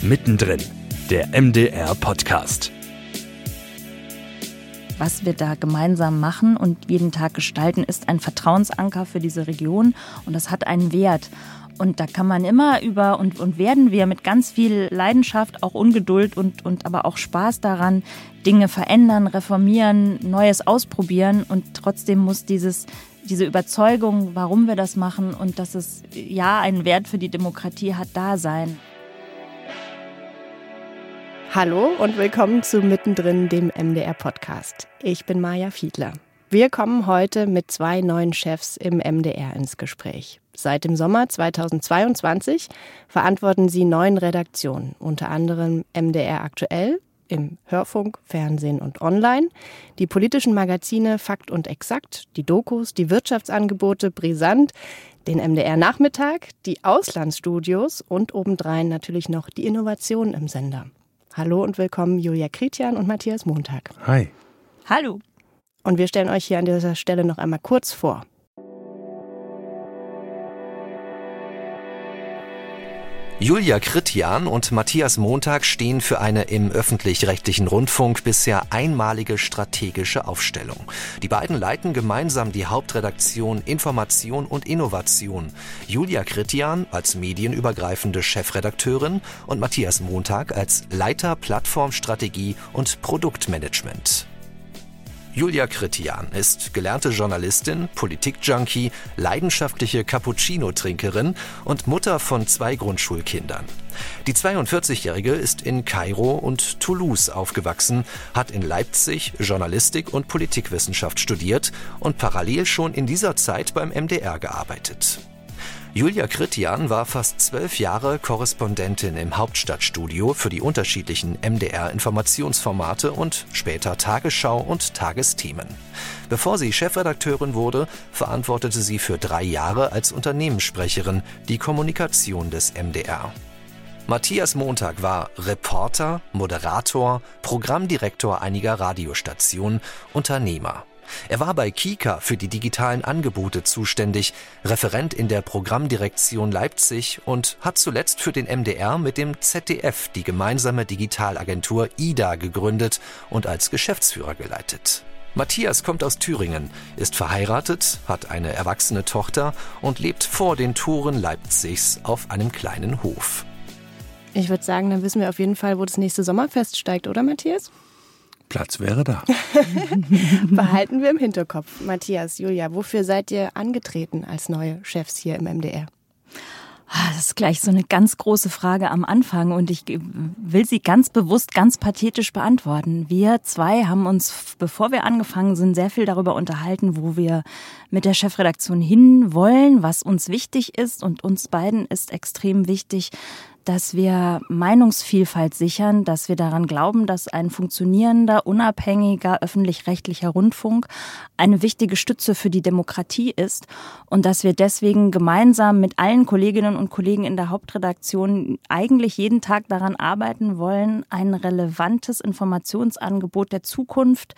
Mittendrin, der MDR Podcast. Was wir da gemeinsam machen und jeden Tag gestalten, ist ein Vertrauensanker für diese Region und das hat einen Wert. Und da kann man immer über und, und werden wir mit ganz viel Leidenschaft, auch Ungeduld und, und aber auch Spaß daran, Dinge verändern, reformieren, Neues ausprobieren. Und trotzdem muss dieses, diese Überzeugung, warum wir das machen und dass es ja einen Wert für die Demokratie hat, da sein. Hallo und willkommen zu Mittendrin, dem MDR-Podcast. Ich bin Maja Fiedler. Wir kommen heute mit zwei neuen Chefs im MDR ins Gespräch. Seit dem Sommer 2022 verantworten sie neun Redaktionen, unter anderem MDR aktuell im Hörfunk, Fernsehen und Online, die politischen Magazine Fakt und Exakt, die Dokus, die Wirtschaftsangebote Brisant, den MDR Nachmittag, die Auslandsstudios und obendrein natürlich noch die Innovation im Sender. Hallo und willkommen Julia Kritian und Matthias Montag. Hi. Hallo. Und wir stellen euch hier an dieser Stelle noch einmal kurz vor. Julia Kritian und Matthias Montag stehen für eine im öffentlich-rechtlichen Rundfunk bisher einmalige strategische Aufstellung. Die beiden leiten gemeinsam die Hauptredaktion Information und Innovation. Julia Kritian als medienübergreifende Chefredakteurin und Matthias Montag als Leiter Plattformstrategie und Produktmanagement. Julia Kritian ist gelernte Journalistin, Politikjunkie, leidenschaftliche Cappuccino-Trinkerin und Mutter von zwei Grundschulkindern. Die 42-Jährige ist in Kairo und Toulouse aufgewachsen, hat in Leipzig Journalistik und Politikwissenschaft studiert und parallel schon in dieser Zeit beim MDR gearbeitet. Julia Kritian war fast zwölf Jahre Korrespondentin im Hauptstadtstudio für die unterschiedlichen MDR-Informationsformate und später Tagesschau und Tagesthemen. Bevor sie Chefredakteurin wurde, verantwortete sie für drei Jahre als Unternehmenssprecherin die Kommunikation des MDR. Matthias Montag war Reporter, Moderator, Programmdirektor einiger Radiostationen, Unternehmer. Er war bei Kika für die digitalen Angebote zuständig, Referent in der Programmdirektion Leipzig und hat zuletzt für den MDR mit dem ZDF die gemeinsame Digitalagentur IDA gegründet und als Geschäftsführer geleitet. Matthias kommt aus Thüringen, ist verheiratet, hat eine erwachsene Tochter und lebt vor den Toren Leipzigs auf einem kleinen Hof. Ich würde sagen, dann wissen wir auf jeden Fall, wo das nächste Sommerfest steigt, oder Matthias? Platz wäre da. Behalten wir im Hinterkopf. Matthias, Julia, wofür seid ihr angetreten als neue Chefs hier im MDR? Ah, das ist gleich so eine ganz große Frage am Anfang und ich will sie ganz bewusst, ganz pathetisch beantworten. Wir zwei haben uns, bevor wir angefangen sind, sehr viel darüber unterhalten, wo wir mit der Chefredaktion hin wollen, was uns wichtig ist und uns beiden ist extrem wichtig, dass wir Meinungsvielfalt sichern, dass wir daran glauben, dass ein funktionierender, unabhängiger öffentlich-rechtlicher Rundfunk eine wichtige Stütze für die Demokratie ist und dass wir deswegen gemeinsam mit allen Kolleginnen und Kollegen in der Hauptredaktion eigentlich jeden Tag daran arbeiten wollen, ein relevantes Informationsangebot der Zukunft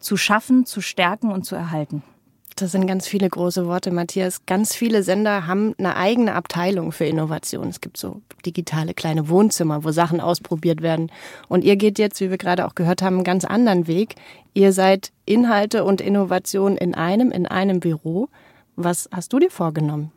zu schaffen, zu stärken und zu erhalten. Das sind ganz viele große Worte, Matthias. Ganz viele Sender haben eine eigene Abteilung für Innovation. Es gibt so digitale kleine Wohnzimmer, wo Sachen ausprobiert werden. Und ihr geht jetzt, wie wir gerade auch gehört haben, einen ganz anderen Weg. Ihr seid Inhalte und Innovation in einem, in einem Büro. Was hast du dir vorgenommen?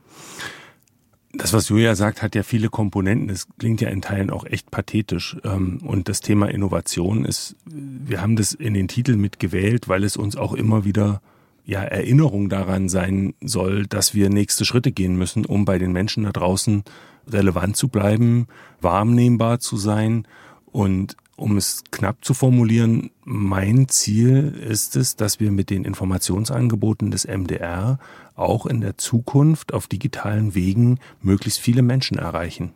Das, was Julia sagt, hat ja viele Komponenten. Es klingt ja in Teilen auch echt pathetisch. Ähm, und das Thema Innovation ist, wir haben das in den Titel mitgewählt, weil es uns auch immer wieder ja, Erinnerung daran sein soll, dass wir nächste Schritte gehen müssen, um bei den Menschen da draußen relevant zu bleiben, wahrnehmbar zu sein und um es knapp zu formulieren, mein Ziel ist es, dass wir mit den Informationsangeboten des MDR auch in der Zukunft auf digitalen Wegen möglichst viele Menschen erreichen.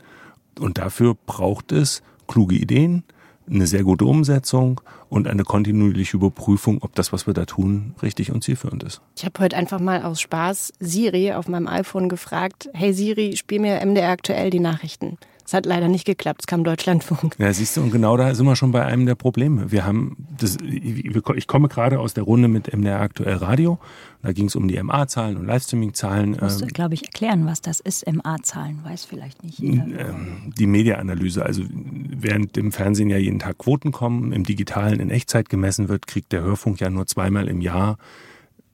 Und dafür braucht es kluge Ideen, eine sehr gute Umsetzung und eine kontinuierliche Überprüfung, ob das, was wir da tun, richtig und zielführend ist. Ich habe heute einfach mal aus Spaß Siri auf meinem iPhone gefragt, hey Siri, spiel mir MDR aktuell die Nachrichten. Es hat leider nicht geklappt, es kam Deutschlandfunk. Ja, siehst du, und genau da sind wir schon bei einem der Probleme. Wir haben, das, ich komme gerade aus der Runde mit MDR Aktuell Radio. Da ging es um die MA-Zahlen und Livestreaming-Zahlen. Du musst, ähm, glaube ich, erklären, was das ist, MA-Zahlen. Weiß vielleicht nicht jeder. Ähm, die Media-Analyse. Also während im Fernsehen ja jeden Tag Quoten kommen, im Digitalen in Echtzeit gemessen wird, kriegt der Hörfunk ja nur zweimal im Jahr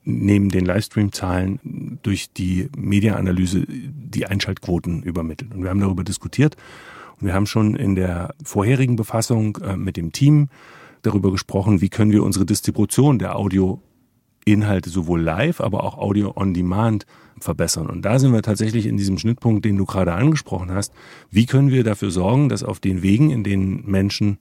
neben den Livestream-Zahlen durch die Mediaanalyse die Einschaltquoten übermittelt. Und wir haben darüber diskutiert und wir haben schon in der vorherigen Befassung äh, mit dem Team darüber gesprochen, wie können wir unsere Distribution der Audioinhalte sowohl live, aber auch Audio on Demand verbessern. Und da sind wir tatsächlich in diesem Schnittpunkt, den du gerade angesprochen hast. Wie können wir dafür sorgen, dass auf den Wegen, in denen Menschen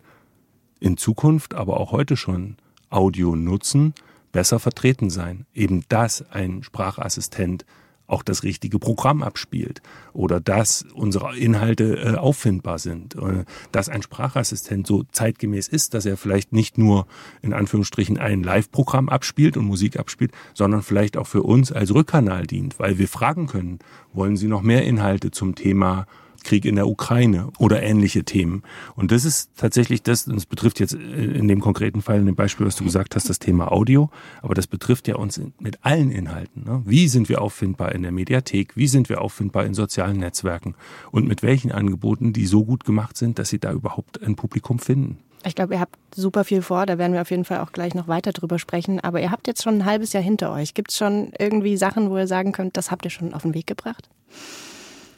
in Zukunft, aber auch heute schon Audio nutzen, besser vertreten sein. Eben dass ein Sprachassistent auch das richtige Programm abspielt oder dass unsere Inhalte äh, auffindbar sind, äh, dass ein Sprachassistent so zeitgemäß ist, dass er vielleicht nicht nur in Anführungsstrichen ein Live-Programm abspielt und Musik abspielt, sondern vielleicht auch für uns als Rückkanal dient, weil wir fragen können, wollen Sie noch mehr Inhalte zum Thema Krieg in der Ukraine oder ähnliche Themen. Und das ist tatsächlich das, und es betrifft jetzt in dem konkreten Fall, in dem Beispiel, was du gesagt hast, das Thema Audio, aber das betrifft ja uns mit allen Inhalten. Ne? Wie sind wir auffindbar in der Mediathek? Wie sind wir auffindbar in sozialen Netzwerken? Und mit welchen Angeboten, die so gut gemacht sind, dass sie da überhaupt ein Publikum finden? Ich glaube, ihr habt super viel vor, da werden wir auf jeden Fall auch gleich noch weiter drüber sprechen. Aber ihr habt jetzt schon ein halbes Jahr hinter euch. Gibt es schon irgendwie Sachen, wo ihr sagen könnt, das habt ihr schon auf den Weg gebracht?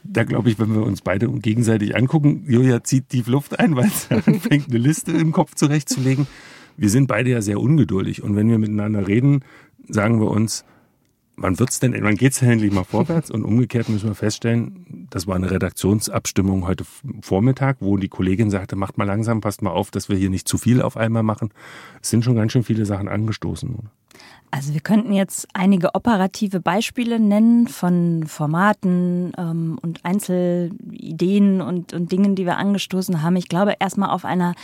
Da glaube ich, wenn wir uns beide gegenseitig angucken, Julia zieht tief Luft ein, weil sie anfängt, eine Liste im Kopf zurechtzulegen. Wir sind beide ja sehr ungeduldig und wenn wir miteinander reden, sagen wir uns, wann wird's denn, wann geht's denn endlich mal vorwärts? Und umgekehrt müssen wir feststellen, das war eine Redaktionsabstimmung heute Vormittag, wo die Kollegin sagte, macht mal langsam, passt mal auf, dass wir hier nicht zu viel auf einmal machen. Es sind schon ganz schön viele Sachen angestoßen. Also wir könnten jetzt einige operative Beispiele nennen von Formaten ähm, und Einzelideen und, und Dingen, die wir angestoßen haben. Ich glaube, erstmal auf einer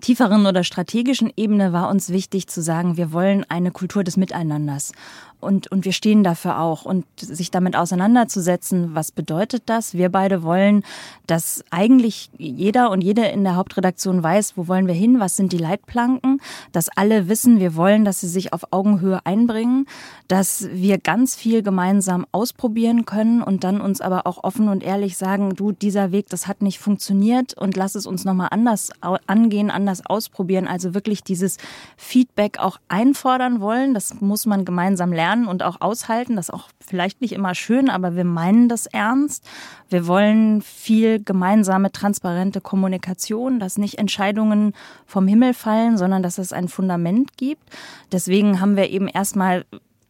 tieferen oder strategischen Ebene war uns wichtig zu sagen, wir wollen eine Kultur des Miteinanders und, und wir stehen dafür auch. Und sich damit auseinanderzusetzen, was bedeutet das? Wir beide wollen, dass eigentlich jeder und jede in der Hauptredaktion weiß, wo wollen wir hin, was sind die Leitplanken, dass alle wissen, wir wollen, dass sie sich auf Augenhöhe einbringen, dass wir ganz viel gemeinsam ausprobieren können und dann uns aber auch offen und ehrlich sagen, du, dieser Weg, das hat nicht funktioniert und lass es uns nochmal anders angehen, anders ausprobieren. Also wirklich dieses Feedback auch einfordern wollen, das muss man gemeinsam lernen und auch aushalten. Das ist auch vielleicht nicht immer schön, aber wir meinen das ernst. Wir wollen viel gemeinsame, transparente Kommunikation, dass nicht Entscheidungen vom Himmel fallen, sondern dass es ein Fundament gibt. Deswegen haben wir eben erstmal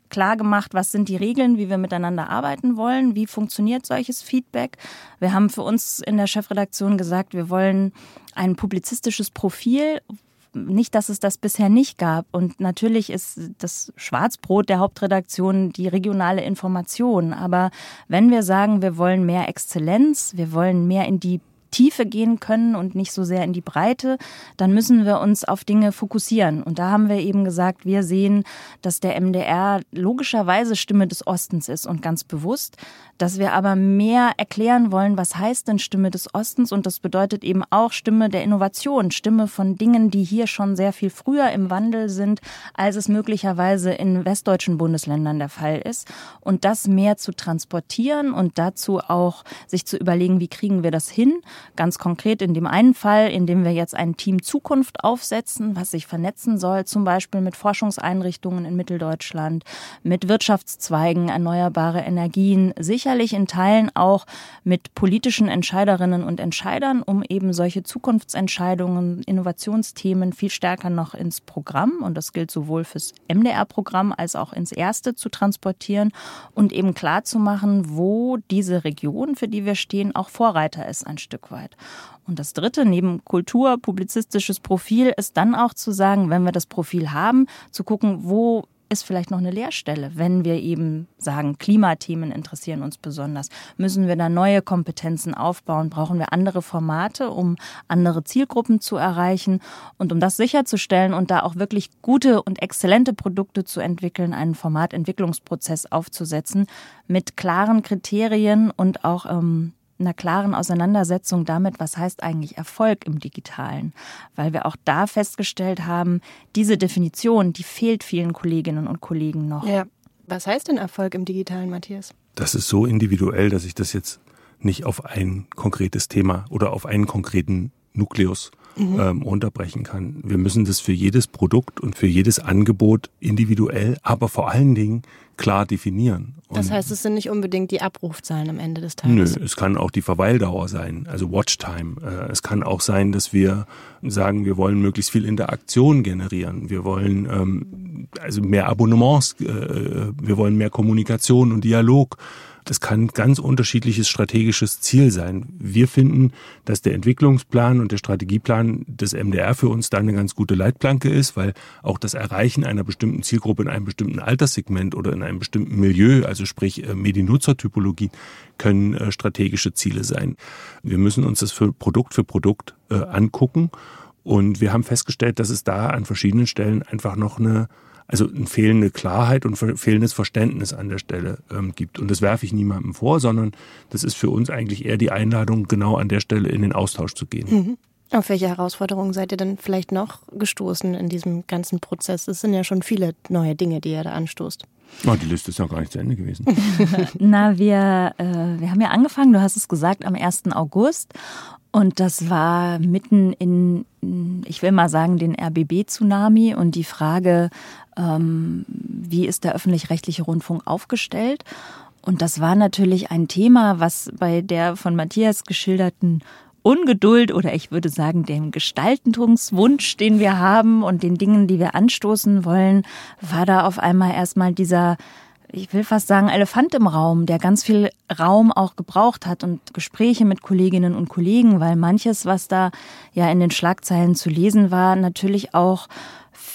klar gemacht, was sind die Regeln, wie wir miteinander arbeiten wollen, wie funktioniert solches Feedback. Wir haben für uns in der Chefredaktion gesagt, wir wollen ein publizistisches Profil, nicht, dass es das bisher nicht gab. Und natürlich ist das Schwarzbrot der Hauptredaktion die regionale Information. Aber wenn wir sagen, wir wollen mehr Exzellenz, wir wollen mehr in die Tiefe gehen können und nicht so sehr in die Breite, dann müssen wir uns auf Dinge fokussieren. Und da haben wir eben gesagt, wir sehen, dass der MDR logischerweise Stimme des Ostens ist und ganz bewusst, dass wir aber mehr erklären wollen, was heißt denn Stimme des Ostens? Und das bedeutet eben auch Stimme der Innovation, Stimme von Dingen, die hier schon sehr viel früher im Wandel sind, als es möglicherweise in westdeutschen Bundesländern der Fall ist. Und das mehr zu transportieren und dazu auch sich zu überlegen, wie kriegen wir das hin, Ganz konkret in dem einen Fall, in dem wir jetzt ein Team Zukunft aufsetzen, was sich vernetzen soll, zum Beispiel mit Forschungseinrichtungen in Mitteldeutschland, mit Wirtschaftszweigen, erneuerbare Energien, sicherlich in Teilen auch mit politischen Entscheiderinnen und Entscheidern, um eben solche Zukunftsentscheidungen, Innovationsthemen viel stärker noch ins Programm, und das gilt sowohl fürs MDR-Programm als auch ins erste zu transportieren und eben klar zu machen, wo diese Region, für die wir stehen, auch Vorreiter ist ein Stück weit. Und das Dritte, neben Kultur, publizistisches Profil, ist dann auch zu sagen, wenn wir das Profil haben, zu gucken, wo ist vielleicht noch eine Leerstelle, wenn wir eben sagen, Klimathemen interessieren uns besonders. Müssen wir da neue Kompetenzen aufbauen? Brauchen wir andere Formate, um andere Zielgruppen zu erreichen? Und um das sicherzustellen und da auch wirklich gute und exzellente Produkte zu entwickeln, einen Formatentwicklungsprozess aufzusetzen mit klaren Kriterien und auch ähm, einer klaren Auseinandersetzung damit, was heißt eigentlich Erfolg im digitalen, weil wir auch da festgestellt haben, diese Definition, die fehlt vielen Kolleginnen und Kollegen noch. Ja. Was heißt denn Erfolg im digitalen, Matthias? Das ist so individuell, dass ich das jetzt nicht auf ein konkretes Thema oder auf einen konkreten Nukleus mhm. ähm, runterbrechen kann. Wir müssen das für jedes Produkt und für jedes Angebot individuell, aber vor allen Dingen klar definieren. Und das heißt, es sind nicht unbedingt die Abrufzahlen am Ende des Tages. Nö, es kann auch die Verweildauer sein, also Watchtime. Äh, es kann auch sein, dass wir sagen, wir wollen möglichst viel Interaktion generieren. Wir wollen ähm, also mehr Abonnements, äh, wir wollen mehr Kommunikation und Dialog. Das kann ganz unterschiedliches strategisches Ziel sein. Wir finden, dass der Entwicklungsplan und der Strategieplan des MDR für uns da eine ganz gute Leitplanke ist, weil auch das Erreichen einer bestimmten Zielgruppe in einem bestimmten Alterssegment oder in einem bestimmten Milieu, also sprich äh, Mediennutzertypologie, können äh, strategische Ziele sein. Wir müssen uns das für Produkt für Produkt äh, angucken und wir haben festgestellt, dass es da an verschiedenen Stellen einfach noch eine also eine fehlende Klarheit und fehlendes Verständnis an der Stelle ähm, gibt. Und das werfe ich niemandem vor, sondern das ist für uns eigentlich eher die Einladung, genau an der Stelle in den Austausch zu gehen. Mhm. Auf welche Herausforderungen seid ihr denn vielleicht noch gestoßen in diesem ganzen Prozess? Es sind ja schon viele neue Dinge, die ihr da anstoßt. Oh, die Liste ist noch gar nicht zu Ende gewesen. Na, wir, äh, wir haben ja angefangen, du hast es gesagt, am 1. August. Und das war mitten in, ich will mal sagen, den RBB-Tsunami und die Frage, wie ist der öffentlich-rechtliche Rundfunk aufgestellt? Und das war natürlich ein Thema, was bei der von Matthias geschilderten Ungeduld oder ich würde sagen dem Gestaltungswunsch, den wir haben und den Dingen, die wir anstoßen wollen, war da auf einmal erstmal dieser ich will fast sagen, Elefant im Raum, der ganz viel Raum auch gebraucht hat und Gespräche mit Kolleginnen und Kollegen, weil manches, was da ja in den Schlagzeilen zu lesen war, natürlich auch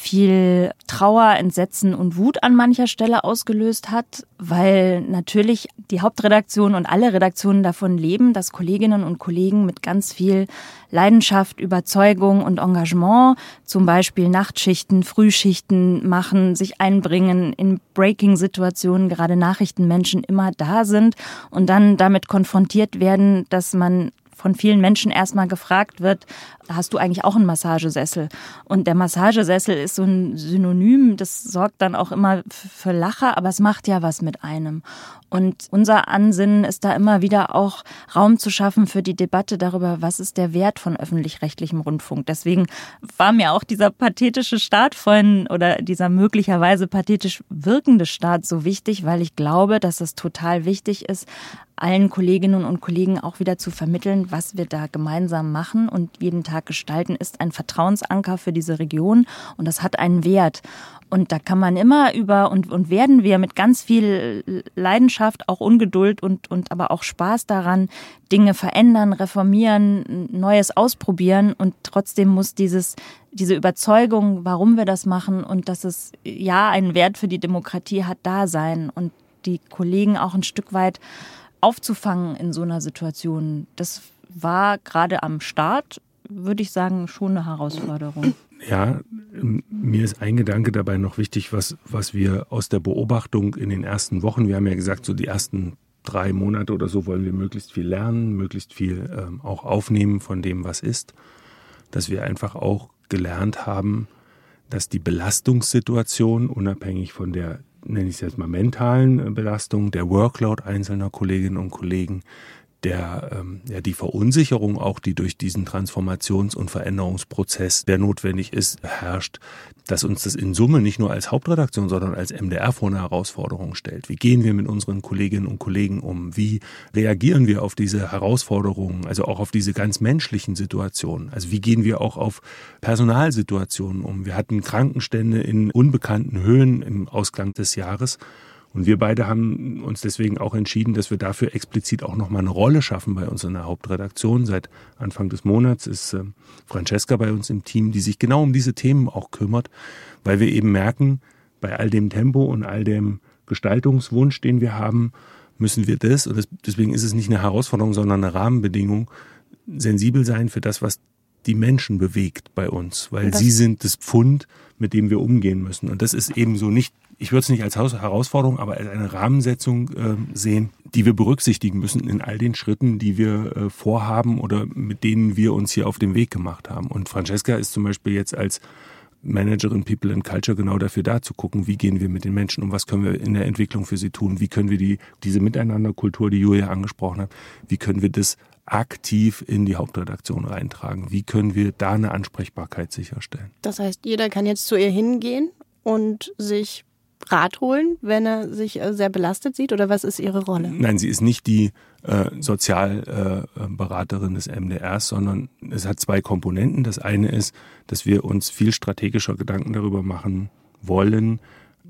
viel Trauer, Entsetzen und Wut an mancher Stelle ausgelöst hat, weil natürlich die Hauptredaktion und alle Redaktionen davon leben, dass Kolleginnen und Kollegen mit ganz viel Leidenschaft, Überzeugung und Engagement zum Beispiel Nachtschichten, Frühschichten machen, sich einbringen, in Breaking-Situationen, gerade Nachrichtenmenschen immer da sind und dann damit konfrontiert werden, dass man von vielen Menschen erstmal gefragt wird, hast du eigentlich auch einen Massagesessel? Und der Massagesessel ist so ein Synonym, das sorgt dann auch immer für Lacher, aber es macht ja was mit einem. Und unser Ansinnen ist da immer wieder auch Raum zu schaffen für die Debatte darüber, was ist der Wert von öffentlich-rechtlichem Rundfunk. Deswegen war mir auch dieser pathetische Start vorhin oder dieser möglicherweise pathetisch wirkende Start so wichtig, weil ich glaube, dass es total wichtig ist, allen Kolleginnen und Kollegen auch wieder zu vermitteln, was wir da gemeinsam machen und jeden Tag gestalten, ist ein Vertrauensanker für diese Region und das hat einen Wert. Und da kann man immer über und, und werden wir mit ganz viel Leidenschaft, auch Ungeduld und, und aber auch Spaß daran, Dinge verändern, reformieren, Neues ausprobieren. Und trotzdem muss dieses, diese Überzeugung, warum wir das machen und dass es ja einen Wert für die Demokratie hat, da sein und die Kollegen auch ein Stück weit aufzufangen in so einer Situation, das war gerade am Start, würde ich sagen, schon eine Herausforderung. Ja, mir ist ein Gedanke dabei noch wichtig, was, was wir aus der Beobachtung in den ersten Wochen, wir haben ja gesagt, so die ersten drei Monate oder so wollen wir möglichst viel lernen, möglichst viel ähm, auch aufnehmen von dem, was ist, dass wir einfach auch gelernt haben, dass die Belastungssituation unabhängig von der nenne ich es jetzt mal, mentalen äh, Belastung, der Workload einzelner Kolleginnen und Kollegen, der, ähm, ja, die Verunsicherung auch, die durch diesen Transformations- und Veränderungsprozess, der notwendig ist, herrscht, dass uns das in Summe nicht nur als Hauptredaktion, sondern als MDR vor eine Herausforderung stellt. Wie gehen wir mit unseren Kolleginnen und Kollegen um? Wie reagieren wir auf diese Herausforderungen, also auch auf diese ganz menschlichen Situationen? Also wie gehen wir auch auf Personalsituationen um? Wir hatten Krankenstände in unbekannten Höhen im Ausklang des Jahres. Und wir beide haben uns deswegen auch entschieden, dass wir dafür explizit auch nochmal eine Rolle schaffen bei uns in der Hauptredaktion. Seit Anfang des Monats ist äh, Francesca bei uns im Team, die sich genau um diese Themen auch kümmert, weil wir eben merken, bei all dem Tempo und all dem Gestaltungswunsch, den wir haben, müssen wir das, und deswegen ist es nicht eine Herausforderung, sondern eine Rahmenbedingung, sensibel sein für das, was die Menschen bewegt bei uns, weil sie sind das Pfund, mit dem wir umgehen müssen. Und das ist eben so nicht ich würde es nicht als Herausforderung, aber als eine Rahmensetzung äh, sehen, die wir berücksichtigen müssen in all den Schritten, die wir äh, vorhaben oder mit denen wir uns hier auf den Weg gemacht haben. Und Francesca ist zum Beispiel jetzt als Managerin People and Culture genau dafür da zu gucken, wie gehen wir mit den Menschen um, was können wir in der Entwicklung für sie tun, wie können wir die, diese Miteinanderkultur, die Julia angesprochen hat, wie können wir das aktiv in die Hauptredaktion reintragen, wie können wir da eine Ansprechbarkeit sicherstellen. Das heißt, jeder kann jetzt zu ihr hingehen und sich Rat holen, wenn er sich äh, sehr belastet sieht? Oder was ist Ihre Rolle? Nein, sie ist nicht die äh, Sozialberaterin äh, des MDRs, sondern es hat zwei Komponenten. Das eine ist, dass wir uns viel strategischer Gedanken darüber machen wollen,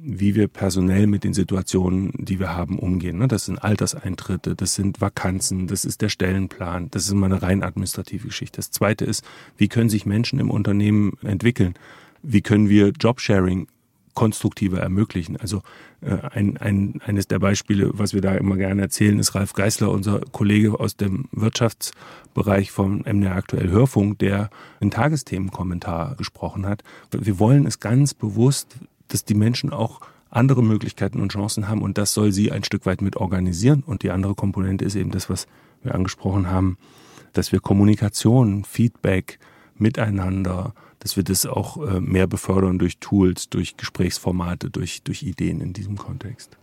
wie wir personell mit den Situationen, die wir haben, umgehen. Ne, das sind Alterseintritte, das sind Vakanzen, das ist der Stellenplan, das ist immer eine rein administrative Geschichte. Das zweite ist, wie können sich Menschen im Unternehmen entwickeln? Wie können wir Jobsharing konstruktiver ermöglichen. Also äh, ein, ein, eines der Beispiele, was wir da immer gerne erzählen, ist Ralf Geißler, unser Kollege aus dem Wirtschaftsbereich vom MDR Aktuell Hörfunk, der einen Tagesthemenkommentar gesprochen hat. Wir wollen es ganz bewusst, dass die Menschen auch andere Möglichkeiten und Chancen haben und das soll sie ein Stück weit mit organisieren. Und die andere Komponente ist eben das, was wir angesprochen haben, dass wir Kommunikation, Feedback, Miteinander, dass wir das auch äh, mehr befördern durch Tools, durch Gesprächsformate, durch, durch Ideen in diesem Kontext.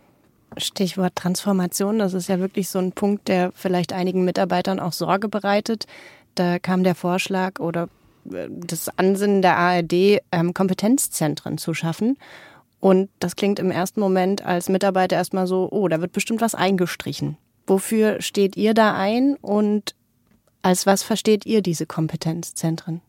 Stichwort Transformation, das ist ja wirklich so ein Punkt, der vielleicht einigen Mitarbeitern auch Sorge bereitet. Da kam der Vorschlag oder äh, das Ansinnen der ARD, ähm, Kompetenzzentren zu schaffen. Und das klingt im ersten Moment als Mitarbeiter erstmal so, oh, da wird bestimmt was eingestrichen. Wofür steht ihr da ein und als was versteht ihr diese Kompetenzzentren?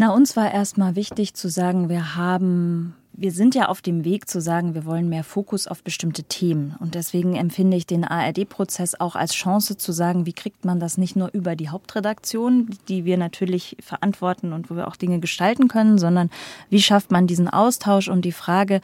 Na, uns war erstmal wichtig zu sagen, wir haben wir sind ja auf dem Weg zu sagen, wir wollen mehr Fokus auf bestimmte Themen. Und deswegen empfinde ich den ARD-Prozess auch als Chance zu sagen, wie kriegt man das nicht nur über die Hauptredaktion, die wir natürlich verantworten und wo wir auch Dinge gestalten können, sondern wie schafft man diesen Austausch und die Frage,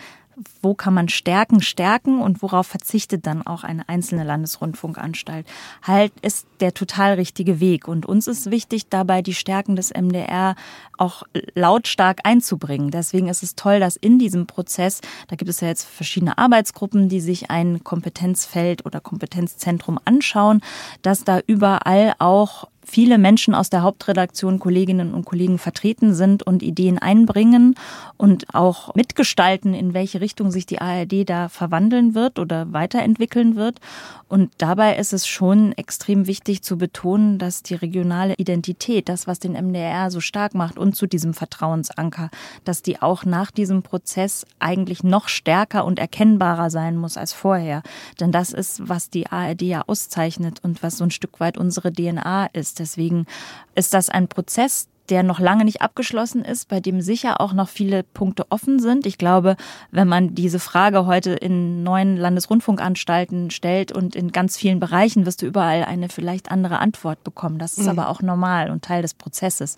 wo kann man Stärken stärken und worauf verzichtet dann auch eine einzelne Landesrundfunkanstalt. Halt ist der total richtige Weg. Und uns ist wichtig, dabei die Stärken des MDR auch lautstark einzubringen. Deswegen ist es toll, dass in diesem Prozess, da gibt es ja jetzt verschiedene Arbeitsgruppen, die sich ein Kompetenzfeld oder Kompetenzzentrum anschauen, dass da überall auch viele Menschen aus der Hauptredaktion, Kolleginnen und Kollegen vertreten sind und Ideen einbringen und auch mitgestalten, in welche Richtung sich die ARD da verwandeln wird oder weiterentwickeln wird. Und dabei ist es schon extrem wichtig zu betonen, dass die regionale Identität, das, was den MDR so stark macht und zu diesem Vertrauensanker, dass die auch nach diesem Prozess eigentlich noch stärker und erkennbarer sein muss als vorher. Denn das ist, was die ARD ja auszeichnet und was so ein Stück weit unsere DNA ist. Deswegen ist das ein Prozess, der noch lange nicht abgeschlossen ist, bei dem sicher auch noch viele Punkte offen sind. Ich glaube, wenn man diese Frage heute in neuen Landesrundfunkanstalten stellt und in ganz vielen Bereichen, wirst du überall eine vielleicht andere Antwort bekommen. Das ist mhm. aber auch normal und Teil des Prozesses.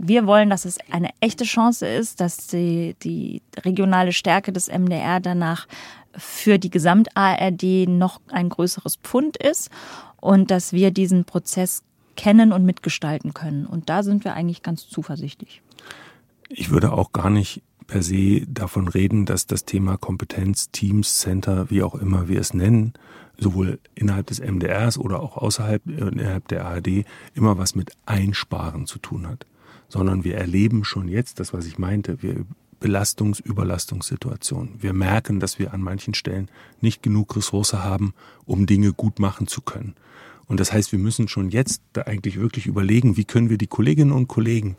Wir wollen, dass es eine echte Chance ist, dass die, die regionale Stärke des MDR danach für die Gesamt-ARD noch ein größeres Pfund ist und dass wir diesen Prozess kennen und mitgestalten können. Und da sind wir eigentlich ganz zuversichtlich. Ich würde auch gar nicht per se davon reden, dass das Thema Kompetenz, Teams, Center, wie auch immer wir es nennen, sowohl innerhalb des MDRs oder auch außerhalb innerhalb der ARD immer was mit Einsparen zu tun hat, sondern wir erleben schon jetzt das, was ich meinte, wir Belastungs-, Überlastungssituationen. Wir merken, dass wir an manchen Stellen nicht genug Ressource haben, um Dinge gut machen zu können. Und das heißt, wir müssen schon jetzt eigentlich wirklich überlegen, wie können wir die Kolleginnen und Kollegen,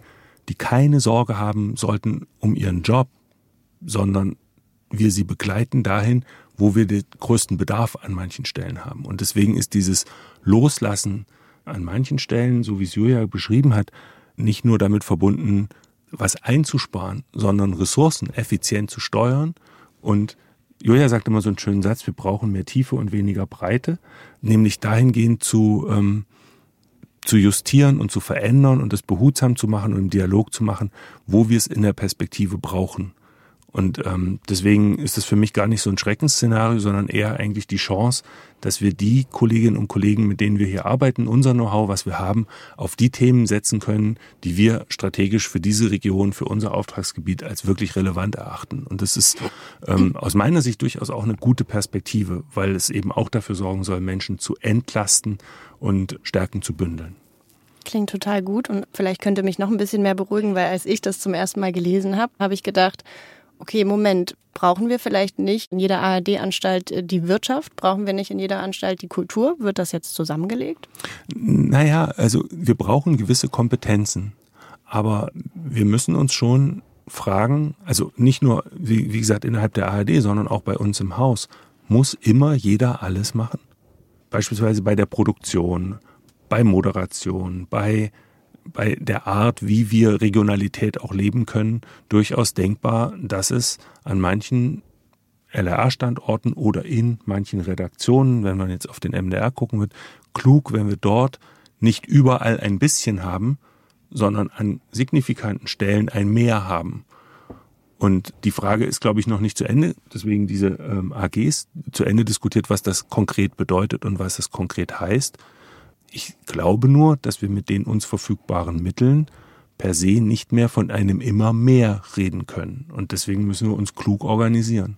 die keine Sorge haben sollten um ihren Job, sondern wir sie begleiten dahin, wo wir den größten Bedarf an manchen Stellen haben. Und deswegen ist dieses Loslassen an manchen Stellen, so wie es Julia beschrieben hat, nicht nur damit verbunden, was einzusparen, sondern Ressourcen effizient zu steuern und Julia sagt immer so einen schönen Satz, wir brauchen mehr Tiefe und weniger Breite, nämlich dahingehend zu, ähm, zu justieren und zu verändern und es behutsam zu machen und im Dialog zu machen, wo wir es in der Perspektive brauchen. Und ähm, deswegen ist es für mich gar nicht so ein Schreckensszenario, sondern eher eigentlich die Chance, dass wir die Kolleginnen und Kollegen, mit denen wir hier arbeiten, unser Know-how, was wir haben, auf die Themen setzen können, die wir strategisch für diese Region, für unser Auftragsgebiet als wirklich relevant erachten. Und das ist ähm, aus meiner Sicht durchaus auch eine gute Perspektive, weil es eben auch dafür sorgen soll, Menschen zu entlasten und Stärken zu bündeln. Klingt total gut und vielleicht könnte mich noch ein bisschen mehr beruhigen, weil als ich das zum ersten Mal gelesen habe, habe ich gedacht, okay, Moment, brauchen wir vielleicht nicht in jeder ARD-Anstalt äh, die Wirtschaft? Brauchen wir nicht in jeder Anstalt die Kultur? Wird das jetzt zusammengelegt? Naja, also wir brauchen gewisse Kompetenzen. Aber wir müssen uns schon fragen, also nicht nur, wie, wie gesagt, innerhalb der ARD, sondern auch bei uns im Haus, muss immer jeder alles machen? Beispielsweise bei der Produktion, bei Moderation, bei bei der Art, wie wir Regionalität auch leben können, durchaus denkbar, dass es an manchen LRA-Standorten oder in manchen Redaktionen, wenn man jetzt auf den MDR gucken wird, klug, wenn wir dort nicht überall ein bisschen haben, sondern an signifikanten Stellen ein Mehr haben. Und die Frage ist, glaube ich, noch nicht zu Ende. Deswegen diese ähm, AGs zu Ende diskutiert, was das konkret bedeutet und was das konkret heißt. Ich glaube nur, dass wir mit den uns verfügbaren Mitteln per se nicht mehr von einem immer mehr reden können. Und deswegen müssen wir uns klug organisieren.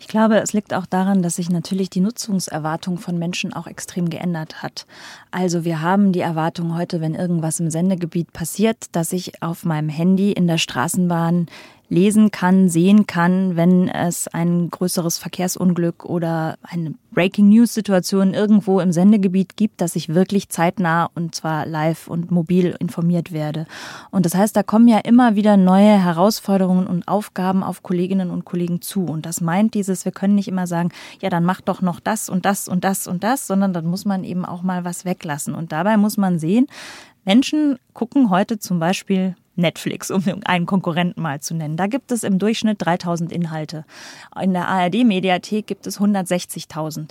Ich glaube, es liegt auch daran, dass sich natürlich die Nutzungserwartung von Menschen auch extrem geändert hat. Also wir haben die Erwartung heute, wenn irgendwas im Sendegebiet passiert, dass ich auf meinem Handy in der Straßenbahn lesen kann, sehen kann, wenn es ein größeres Verkehrsunglück oder eine Breaking News Situation irgendwo im Sendegebiet gibt, dass ich wirklich zeitnah und zwar live und mobil informiert werde. Und das heißt, da kommen ja immer wieder neue Herausforderungen und Aufgaben auf Kolleginnen und Kollegen zu. Und das meint dieses, wir können nicht immer sagen, ja, dann mach doch noch das und das und das und das, sondern dann muss man eben auch mal was weglassen. Und dabei muss man sehen, Menschen gucken heute zum Beispiel Netflix, um einen Konkurrenten mal zu nennen. Da gibt es im Durchschnitt 3000 Inhalte. In der ARD-Mediathek gibt es 160.000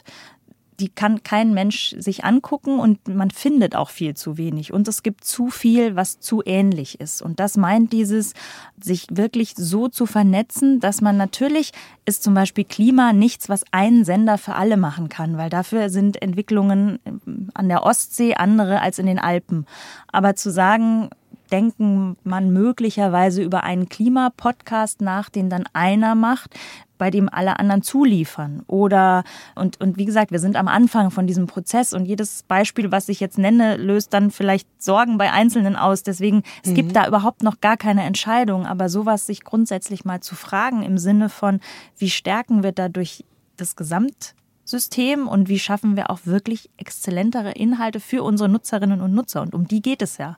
die kann kein Mensch sich angucken und man findet auch viel zu wenig. Und es gibt zu viel, was zu ähnlich ist. Und das meint dieses, sich wirklich so zu vernetzen, dass man natürlich ist zum Beispiel Klima nichts, was ein Sender für alle machen kann, weil dafür sind Entwicklungen an der Ostsee andere als in den Alpen. Aber zu sagen, denken man möglicherweise über einen Klimapodcast nach, den dann einer macht, bei dem alle anderen zuliefern. Oder, und, und wie gesagt, wir sind am Anfang von diesem Prozess und jedes Beispiel, was ich jetzt nenne, löst dann vielleicht Sorgen bei Einzelnen aus. Deswegen, es mhm. gibt da überhaupt noch gar keine Entscheidung. Aber sowas sich grundsätzlich mal zu fragen im Sinne von, wie stärken wir dadurch das Gesamt System und wie schaffen wir auch wirklich exzellentere Inhalte für unsere Nutzerinnen und Nutzer. Und um die geht es ja,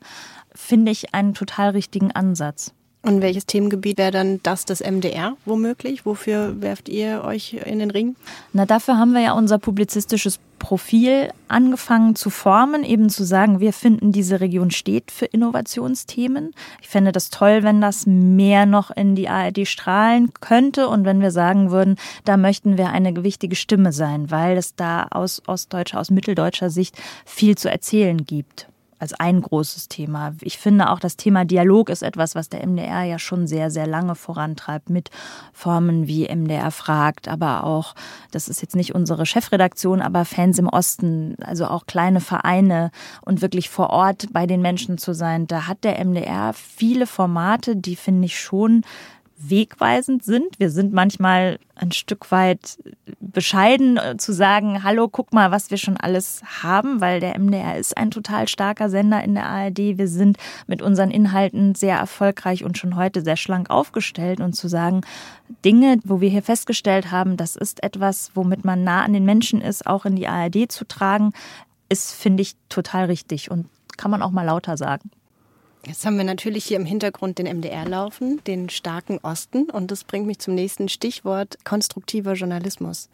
finde ich einen total richtigen Ansatz. Und welches Themengebiet wäre dann das des MDR womöglich? Wofür werft ihr euch in den Ring? Na, dafür haben wir ja unser publizistisches Profil angefangen zu formen, eben zu sagen, wir finden, diese Region steht für Innovationsthemen. Ich fände das toll, wenn das mehr noch in die ARD strahlen könnte und wenn wir sagen würden, da möchten wir eine gewichtige Stimme sein, weil es da aus ostdeutscher, aus mitteldeutscher Sicht viel zu erzählen gibt als ein großes Thema. Ich finde auch das Thema Dialog ist etwas, was der MDR ja schon sehr, sehr lange vorantreibt mit Formen wie MDR fragt, aber auch, das ist jetzt nicht unsere Chefredaktion, aber Fans im Osten, also auch kleine Vereine und wirklich vor Ort bei den Menschen zu sein. Da hat der MDR viele Formate, die finde ich schon wegweisend sind. Wir sind manchmal ein Stück weit bescheiden äh, zu sagen, hallo, guck mal, was wir schon alles haben, weil der MDR ist ein total starker Sender in der ARD. Wir sind mit unseren Inhalten sehr erfolgreich und schon heute sehr schlank aufgestellt und zu sagen, Dinge, wo wir hier festgestellt haben, das ist etwas, womit man nah an den Menschen ist, auch in die ARD zu tragen, ist, finde ich, total richtig und kann man auch mal lauter sagen. Jetzt haben wir natürlich hier im Hintergrund den MDR laufen, den starken Osten. Und das bringt mich zum nächsten Stichwort konstruktiver Journalismus.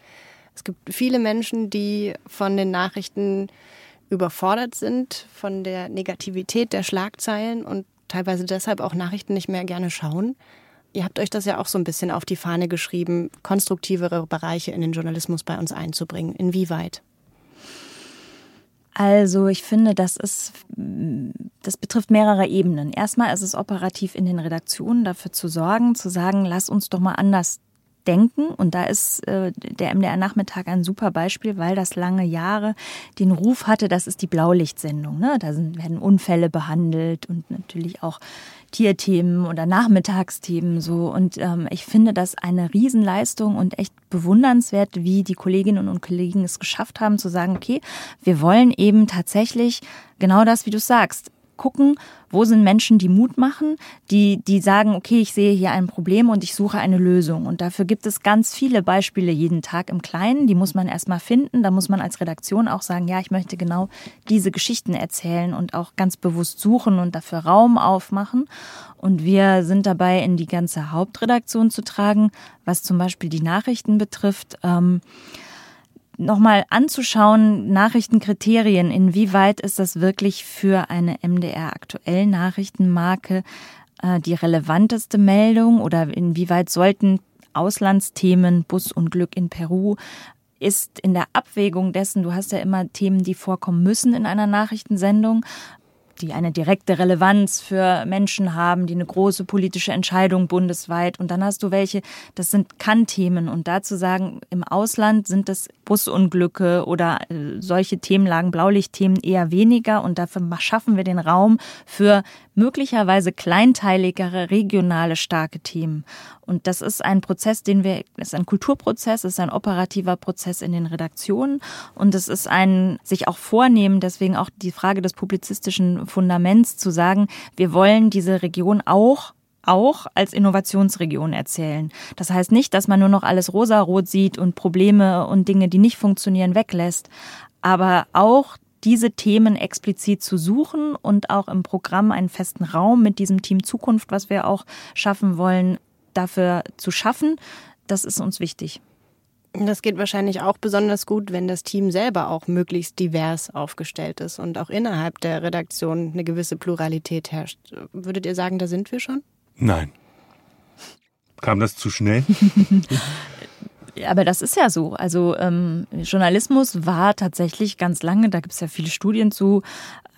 Es gibt viele Menschen, die von den Nachrichten überfordert sind, von der Negativität der Schlagzeilen und teilweise deshalb auch Nachrichten nicht mehr gerne schauen. Ihr habt euch das ja auch so ein bisschen auf die Fahne geschrieben, konstruktivere Bereiche in den Journalismus bei uns einzubringen. Inwieweit? Also ich finde, das ist, das betrifft mehrere Ebenen. Erstmal ist es operativ in den Redaktionen dafür zu sorgen, zu sagen, lass uns doch mal anders denken. Und da ist äh, der MDR Nachmittag ein super Beispiel, weil das lange Jahre den Ruf hatte, das ist die Blaulichtsendung. Ne? Da sind, werden Unfälle behandelt und natürlich auch Tierthemen oder Nachmittagsthemen so. Und ähm, ich finde das eine Riesenleistung und echt bewundernswert, wie die Kolleginnen und Kollegen es geschafft haben, zu sagen, okay, wir wollen eben tatsächlich genau das, wie du sagst, gucken, wo sind Menschen, die Mut machen, die, die sagen, okay, ich sehe hier ein Problem und ich suche eine Lösung. Und dafür gibt es ganz viele Beispiele jeden Tag im Kleinen. Die muss man erstmal finden. Da muss man als Redaktion auch sagen, ja, ich möchte genau diese Geschichten erzählen und auch ganz bewusst suchen und dafür Raum aufmachen. Und wir sind dabei, in die ganze Hauptredaktion zu tragen, was zum Beispiel die Nachrichten betrifft. Ähm, nochmal anzuschauen, Nachrichtenkriterien, inwieweit ist das wirklich für eine MDR aktuell Nachrichtenmarke äh, die relevanteste Meldung oder inwieweit sollten Auslandsthemen, Busunglück in Peru, ist in der Abwägung dessen, du hast ja immer Themen, die vorkommen müssen in einer Nachrichtensendung, die eine direkte Relevanz für Menschen haben, die eine große politische Entscheidung bundesweit. Und dann hast du welche, das sind Kann-Themen. Und dazu sagen, im Ausland sind es Busunglücke oder äh, solche Themenlagen, Blaulichtthemen eher weniger. Und dafür schaffen wir den Raum für möglicherweise kleinteiligere, regionale, starke Themen. Und das ist ein Prozess, den wir, ist ein Kulturprozess, ist ein operativer Prozess in den Redaktionen und es ist ein sich auch vornehmen, deswegen auch die Frage des publizistischen Fundaments zu sagen, wir wollen diese Region auch auch als Innovationsregion erzählen. Das heißt nicht, dass man nur noch alles rosarot sieht und Probleme und Dinge, die nicht funktionieren, weglässt, aber auch diese Themen explizit zu suchen und auch im Programm einen festen Raum mit diesem Team Zukunft, was wir auch schaffen wollen, dafür zu schaffen, das ist uns wichtig. Das geht wahrscheinlich auch besonders gut, wenn das Team selber auch möglichst divers aufgestellt ist und auch innerhalb der Redaktion eine gewisse Pluralität herrscht. Würdet ihr sagen, da sind wir schon? Nein. Kam das zu schnell? aber das ist ja so. Also ähm, Journalismus war tatsächlich ganz lange, da gibt es ja viele Studien zu,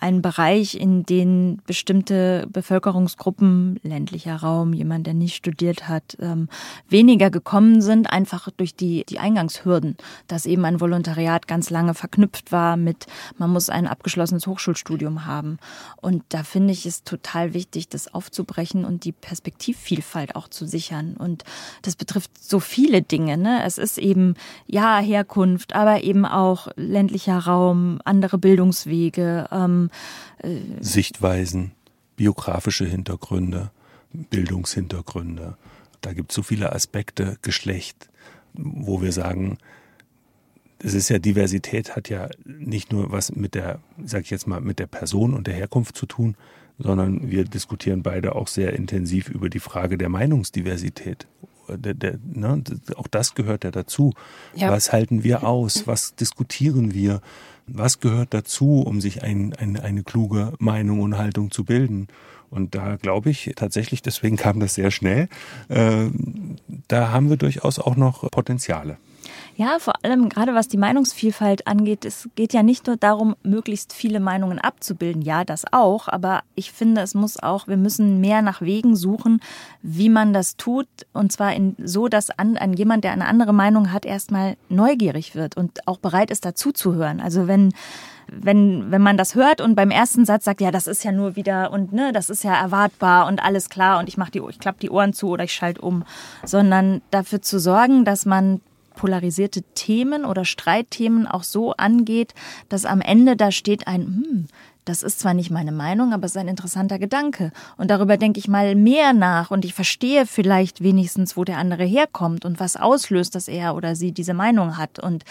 ein Bereich, in den bestimmte Bevölkerungsgruppen, ländlicher Raum, jemand, der nicht studiert hat, ähm, weniger gekommen sind, einfach durch die, die Eingangshürden, dass eben ein Volontariat ganz lange verknüpft war mit, man muss ein abgeschlossenes Hochschulstudium haben. Und da finde ich es total wichtig, das aufzubrechen und die Perspektivvielfalt auch zu sichern. Und das betrifft so viele Dinge. Ne? Es ist eben, ja, Herkunft, aber eben auch ländlicher Raum, andere Bildungswege, ähm, Sichtweisen, biografische Hintergründe, Bildungshintergründe. Da gibt es so viele Aspekte, Geschlecht, wo wir sagen, es ist ja Diversität hat ja nicht nur was mit der, sag ich jetzt mal, mit der Person und der Herkunft zu tun, sondern wir diskutieren beide auch sehr intensiv über die Frage der Meinungsdiversität. Der, der, ne, auch das gehört ja dazu. Ja. Was halten wir aus? Was diskutieren wir? Was gehört dazu, um sich ein, ein, eine kluge Meinung und Haltung zu bilden. Und da glaube ich tatsächlich, deswegen kam das sehr schnell, äh, da haben wir durchaus auch noch Potenziale. Ja, vor allem gerade was die Meinungsvielfalt angeht, es geht ja nicht nur darum, möglichst viele Meinungen abzubilden. Ja, das auch. Aber ich finde, es muss auch, wir müssen mehr nach Wegen suchen, wie man das tut. Und zwar in, so, dass an, an jemand, der eine andere Meinung hat, erstmal neugierig wird und auch bereit ist, dazuzuhören. Also wenn, wenn, wenn man das hört und beim ersten Satz sagt, ja, das ist ja nur wieder und ne, das ist ja erwartbar und alles klar und ich mache die, ich klappe die Ohren zu oder ich schalte um, sondern dafür zu sorgen, dass man polarisierte Themen oder Streitthemen auch so angeht, dass am Ende da steht ein, hm, das ist zwar nicht meine Meinung, aber es ist ein interessanter Gedanke. Und darüber denke ich mal mehr nach und ich verstehe vielleicht wenigstens, wo der andere herkommt und was auslöst, dass er oder sie diese Meinung hat. Und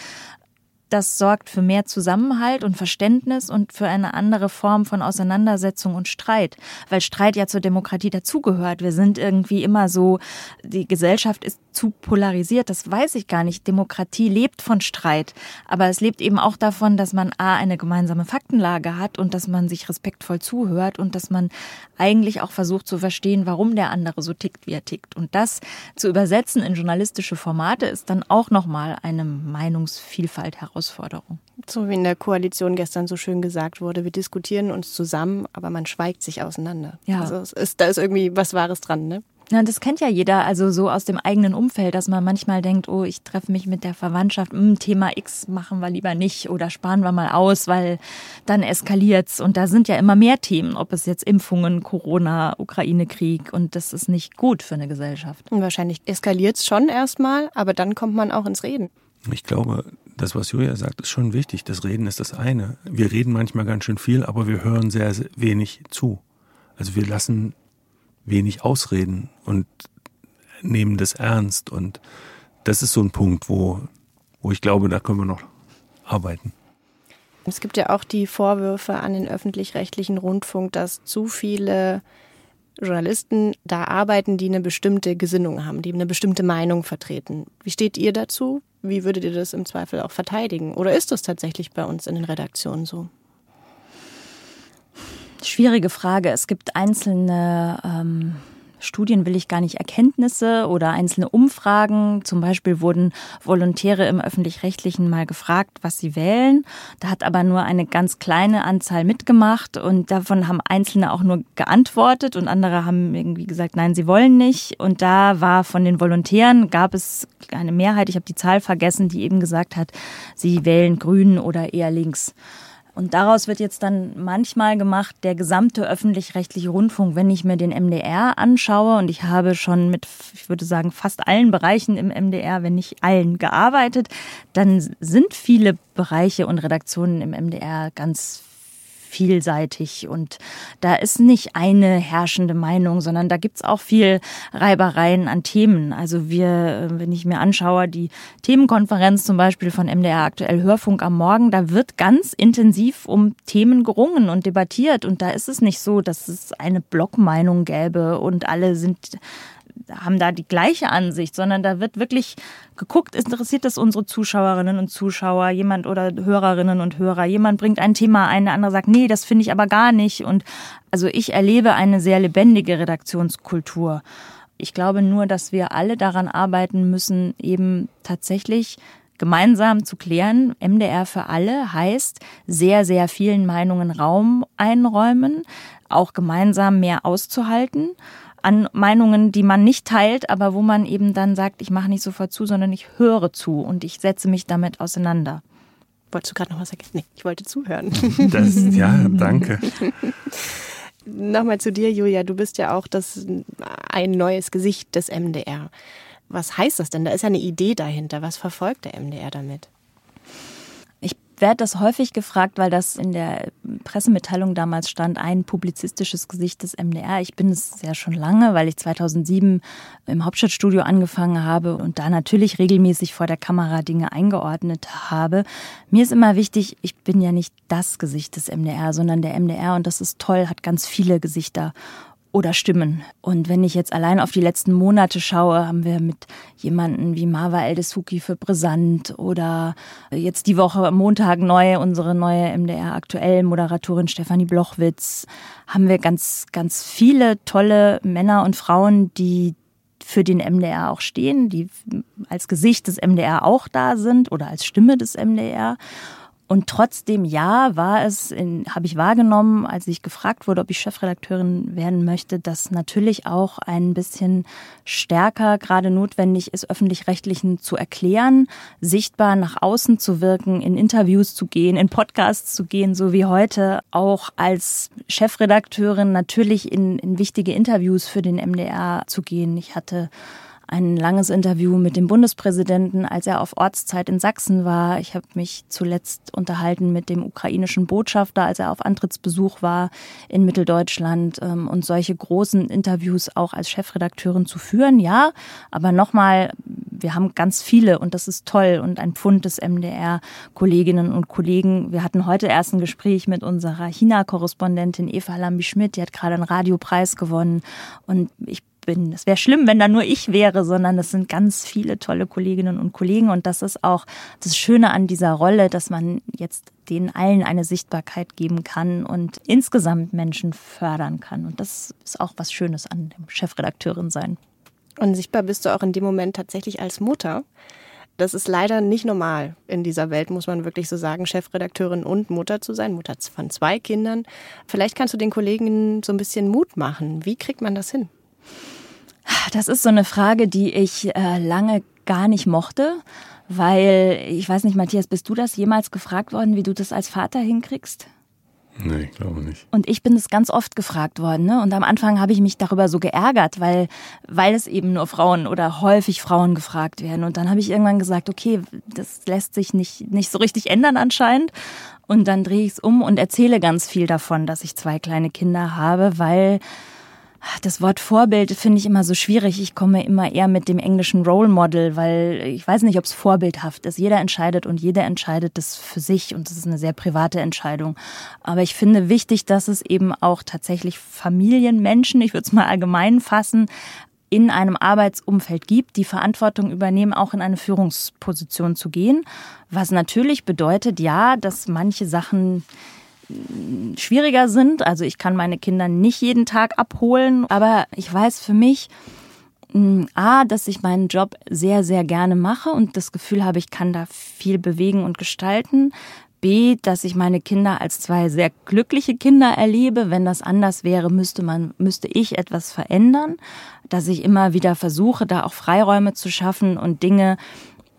das sorgt für mehr Zusammenhalt und Verständnis und für eine andere Form von Auseinandersetzung und Streit, weil Streit ja zur Demokratie dazugehört. Wir sind irgendwie immer so, die Gesellschaft ist zu polarisiert, das weiß ich gar nicht. Demokratie lebt von Streit, aber es lebt eben auch davon, dass man a eine gemeinsame Faktenlage hat und dass man sich respektvoll zuhört und dass man eigentlich auch versucht zu verstehen, warum der andere so tickt, wie er tickt. Und das zu übersetzen in journalistische Formate ist dann auch nochmal eine Meinungsvielfalt heraus Herausforderung. So wie in der Koalition gestern so schön gesagt wurde, wir diskutieren uns zusammen, aber man schweigt sich auseinander. Ja. Also ist, da ist irgendwie was Wahres dran, ne? Ja, das kennt ja jeder, also so aus dem eigenen Umfeld, dass man manchmal denkt, oh, ich treffe mich mit der Verwandtschaft, hm, Thema X machen wir lieber nicht oder sparen wir mal aus, weil dann eskaliert's. Und da sind ja immer mehr Themen, ob es jetzt Impfungen, Corona, Ukraine-Krieg und das ist nicht gut für eine Gesellschaft. Und wahrscheinlich eskaliert's schon erstmal, aber dann kommt man auch ins Reden. Ich glaube, das, was Julia sagt, ist schon wichtig. Das Reden ist das eine. Wir reden manchmal ganz schön viel, aber wir hören sehr, sehr wenig zu. Also wir lassen wenig ausreden und nehmen das ernst. Und das ist so ein Punkt, wo, wo ich glaube, da können wir noch arbeiten. Es gibt ja auch die Vorwürfe an den öffentlich-rechtlichen Rundfunk, dass zu viele Journalisten da arbeiten, die eine bestimmte Gesinnung haben, die eine bestimmte Meinung vertreten. Wie steht ihr dazu? Wie würdet ihr das im Zweifel auch verteidigen? Oder ist das tatsächlich bei uns in den Redaktionen so? Schwierige Frage. Es gibt einzelne ähm, Studien, will ich gar nicht, Erkenntnisse oder einzelne Umfragen. Zum Beispiel wurden Volontäre im öffentlich-rechtlichen mal gefragt, was sie wählen. Da hat aber nur eine ganz kleine Anzahl mitgemacht und davon haben Einzelne auch nur geantwortet und andere haben irgendwie gesagt, nein, sie wollen nicht. Und da war von den Volontären, gab es eine Mehrheit, ich habe die Zahl vergessen, die eben gesagt hat, sie wählen Grün oder eher links. Und daraus wird jetzt dann manchmal gemacht, der gesamte öffentlich-rechtliche Rundfunk, wenn ich mir den MDR anschaue, und ich habe schon mit, ich würde sagen, fast allen Bereichen im MDR, wenn nicht allen, gearbeitet, dann sind viele Bereiche und Redaktionen im MDR ganz vielseitig und da ist nicht eine herrschende Meinung, sondern da gibt's auch viel Reibereien an Themen. Also wir, wenn ich mir anschaue, die Themenkonferenz zum Beispiel von MDR aktuell Hörfunk am Morgen, da wird ganz intensiv um Themen gerungen und debattiert und da ist es nicht so, dass es eine Blockmeinung gäbe und alle sind haben da die gleiche Ansicht, sondern da wird wirklich geguckt, interessiert das unsere Zuschauerinnen und Zuschauer, jemand oder Hörerinnen und Hörer, jemand bringt ein Thema ein, der andere sagt, nee, das finde ich aber gar nicht. Und also ich erlebe eine sehr lebendige Redaktionskultur. Ich glaube nur, dass wir alle daran arbeiten müssen, eben tatsächlich gemeinsam zu klären. MDR für alle heißt sehr, sehr vielen Meinungen Raum einräumen, auch gemeinsam mehr auszuhalten an Meinungen, die man nicht teilt, aber wo man eben dann sagt, ich mache nicht sofort zu, sondern ich höre zu und ich setze mich damit auseinander. Wolltest du gerade noch was sagen? Nee, ich wollte zuhören. Das, ja, danke. Nochmal zu dir, Julia. Du bist ja auch das, ein neues Gesicht des MDR. Was heißt das denn? Da ist ja eine Idee dahinter. Was verfolgt der MDR damit? Werde das häufig gefragt, weil das in der Pressemitteilung damals stand, ein publizistisches Gesicht des MDR. Ich bin es ja schon lange, weil ich 2007 im Hauptstadtstudio angefangen habe und da natürlich regelmäßig vor der Kamera Dinge eingeordnet habe. Mir ist immer wichtig, ich bin ja nicht das Gesicht des MDR, sondern der MDR und das ist toll, hat ganz viele Gesichter oder Stimmen. Und wenn ich jetzt allein auf die letzten Monate schaue, haben wir mit jemanden wie Marva Eldesuki für Brisant oder jetzt die Woche am Montag neu unsere neue MDR aktuell Moderatorin Stefanie Blochwitz, haben wir ganz, ganz viele tolle Männer und Frauen, die für den MDR auch stehen, die als Gesicht des MDR auch da sind oder als Stimme des MDR. Und trotzdem, ja, war es, habe ich wahrgenommen, als ich gefragt wurde, ob ich Chefredakteurin werden möchte, dass natürlich auch ein bisschen stärker gerade notwendig ist, öffentlich-rechtlichen zu erklären, sichtbar nach außen zu wirken, in Interviews zu gehen, in Podcasts zu gehen, so wie heute, auch als Chefredakteurin natürlich in, in wichtige Interviews für den MDR zu gehen. Ich hatte ein langes Interview mit dem Bundespräsidenten, als er auf Ortszeit in Sachsen war. Ich habe mich zuletzt unterhalten mit dem ukrainischen Botschafter, als er auf Antrittsbesuch war in Mitteldeutschland. Ähm, und solche großen Interviews auch als Chefredakteurin zu führen, ja. Aber nochmal, wir haben ganz viele und das ist toll und ein Pfund des MDR Kolleginnen und Kollegen. Wir hatten heute erst ein Gespräch mit unserer China-Korrespondentin Eva Lambi-Schmidt, die hat gerade einen Radiopreis gewonnen und ich bin. Es wäre schlimm, wenn da nur ich wäre, sondern es sind ganz viele tolle Kolleginnen und Kollegen. Und das ist auch das Schöne an dieser Rolle, dass man jetzt denen allen eine Sichtbarkeit geben kann und insgesamt Menschen fördern kann. Und das ist auch was Schönes an dem Chefredakteurin sein. Und sichtbar bist du auch in dem Moment tatsächlich als Mutter. Das ist leider nicht normal in dieser Welt, muss man wirklich so sagen, Chefredakteurin und Mutter zu sein, Mutter von zwei Kindern. Vielleicht kannst du den Kollegen so ein bisschen Mut machen. Wie kriegt man das hin? Das ist so eine Frage, die ich äh, lange gar nicht mochte, weil ich weiß nicht, Matthias, bist du das jemals gefragt worden, wie du das als Vater hinkriegst? Nee, ich glaube nicht. Und ich bin es ganz oft gefragt worden. Ne? Und am Anfang habe ich mich darüber so geärgert, weil, weil es eben nur Frauen oder häufig Frauen gefragt werden. Und dann habe ich irgendwann gesagt, okay, das lässt sich nicht, nicht so richtig ändern anscheinend. Und dann drehe ich es um und erzähle ganz viel davon, dass ich zwei kleine Kinder habe, weil das Wort Vorbild finde ich immer so schwierig. Ich komme immer eher mit dem englischen Role Model, weil ich weiß nicht, ob es vorbildhaft ist. Jeder entscheidet und jeder entscheidet das für sich und das ist eine sehr private Entscheidung. Aber ich finde wichtig, dass es eben auch tatsächlich Familienmenschen, ich würde es mal allgemein fassen, in einem Arbeitsumfeld gibt, die Verantwortung übernehmen, auch in eine Führungsposition zu gehen. Was natürlich bedeutet, ja, dass manche Sachen schwieriger sind. Also ich kann meine Kinder nicht jeden Tag abholen, aber ich weiß für mich, mm, A, dass ich meinen Job sehr, sehr gerne mache und das Gefühl habe, ich kann da viel bewegen und gestalten. B, dass ich meine Kinder als zwei sehr glückliche Kinder erlebe. Wenn das anders wäre, müsste man, müsste ich etwas verändern. Dass ich immer wieder versuche, da auch Freiräume zu schaffen und Dinge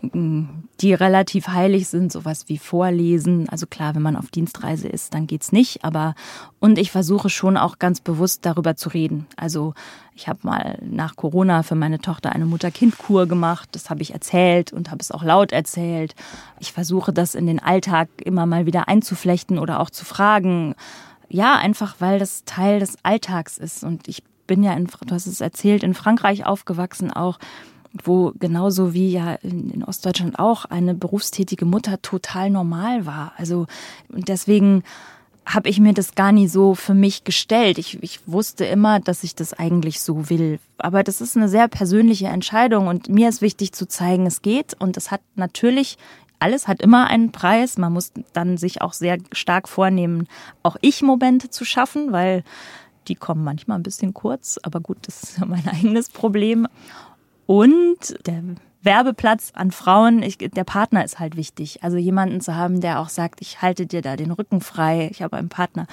die relativ heilig sind, sowas wie Vorlesen. Also klar, wenn man auf Dienstreise ist, dann geht's nicht. Aber und ich versuche schon auch ganz bewusst darüber zu reden. Also ich habe mal nach Corona für meine Tochter eine Mutter-Kind-Kur gemacht. Das habe ich erzählt und habe es auch laut erzählt. Ich versuche das in den Alltag immer mal wieder einzuflechten oder auch zu fragen. Ja, einfach weil das Teil des Alltags ist. Und ich bin ja in, du hast es erzählt, in Frankreich aufgewachsen auch wo genauso wie ja in, in, Ostdeutschland auch eine berufstätige Mutter total normal war. Also deswegen habe ich mir das gar nie so für mich gestellt. Ich, ich wusste immer, dass ich das eigentlich so will. Aber das ist eine sehr persönliche Entscheidung und mir ist wichtig zu zeigen, es geht. Und es hat natürlich alles hat immer einen Preis. Man muss dann sich auch sehr stark vornehmen, auch ich Momente zu schaffen, weil die kommen manchmal ein bisschen kurz. Aber gut, das ist ja mein eigenes Problem. Und der Werbeplatz an Frauen, ich, der Partner ist halt wichtig. Also jemanden zu haben, der auch sagt, ich halte dir da den Rücken frei. Ich habe einen Partner,